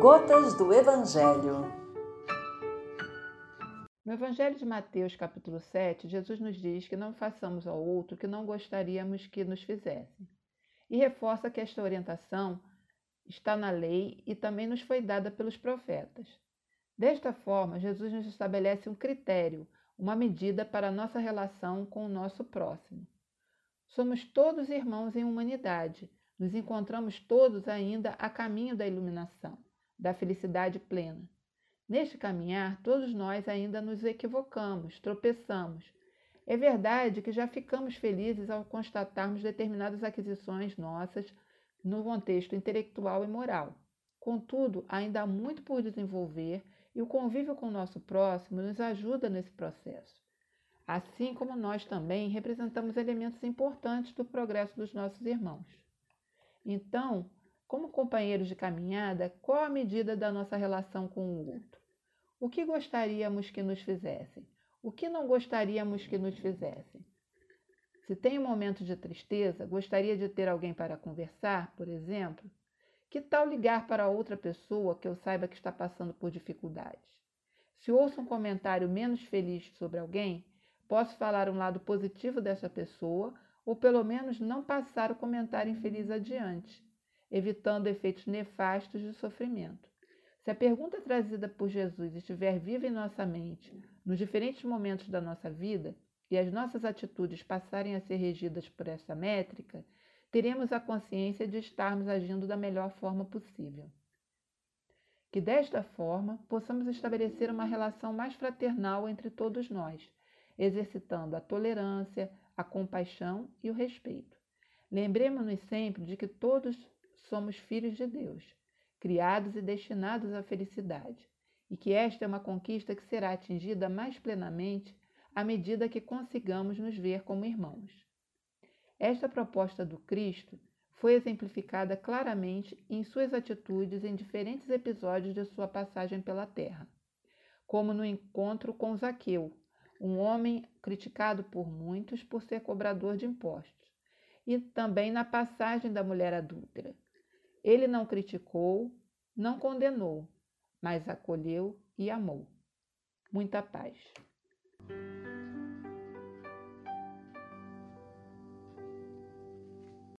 Gotas do Evangelho. No Evangelho de Mateus, capítulo 7, Jesus nos diz que não façamos ao outro o que não gostaríamos que nos fizessem. E reforça que esta orientação está na lei e também nos foi dada pelos profetas. Desta forma, Jesus nos estabelece um critério, uma medida para a nossa relação com o nosso próximo. Somos todos irmãos em humanidade, nos encontramos todos ainda a caminho da iluminação, da felicidade plena. Neste caminhar, todos nós ainda nos equivocamos, tropeçamos. É verdade que já ficamos felizes ao constatarmos determinadas aquisições nossas no contexto intelectual e moral. Contudo, ainda há muito por desenvolver e o convívio com o nosso próximo nos ajuda nesse processo. Assim como nós também representamos elementos importantes do progresso dos nossos irmãos. Então, como companheiros de caminhada, qual a medida da nossa relação com o outro? O que gostaríamos que nos fizessem? O que não gostaríamos que nos fizessem? Se tem um momento de tristeza, gostaria de ter alguém para conversar, por exemplo? Que tal ligar para outra pessoa que eu saiba que está passando por dificuldades? Se ouço um comentário menos feliz sobre alguém, posso falar um lado positivo dessa pessoa ou pelo menos não passar o comentário infeliz adiante, evitando efeitos nefastos de sofrimento. Se a pergunta trazida por Jesus estiver viva em nossa mente, nos diferentes momentos da nossa vida, e as nossas atitudes passarem a ser regidas por essa métrica, teremos a consciência de estarmos agindo da melhor forma possível. Que desta forma possamos estabelecer uma relação mais fraternal entre todos nós, exercitando a tolerância, a compaixão e o respeito. Lembremos-nos sempre de que todos somos filhos de Deus, criados e destinados à felicidade, e que esta é uma conquista que será atingida mais plenamente à medida que consigamos nos ver como irmãos. Esta proposta do Cristo foi exemplificada claramente em suas atitudes em diferentes episódios de sua passagem pela terra, como no encontro com Zaqueu, um homem criticado por muitos por ser cobrador de impostos, e também na passagem da mulher adúltera. Ele não criticou, não condenou, mas acolheu e amou. Muita paz.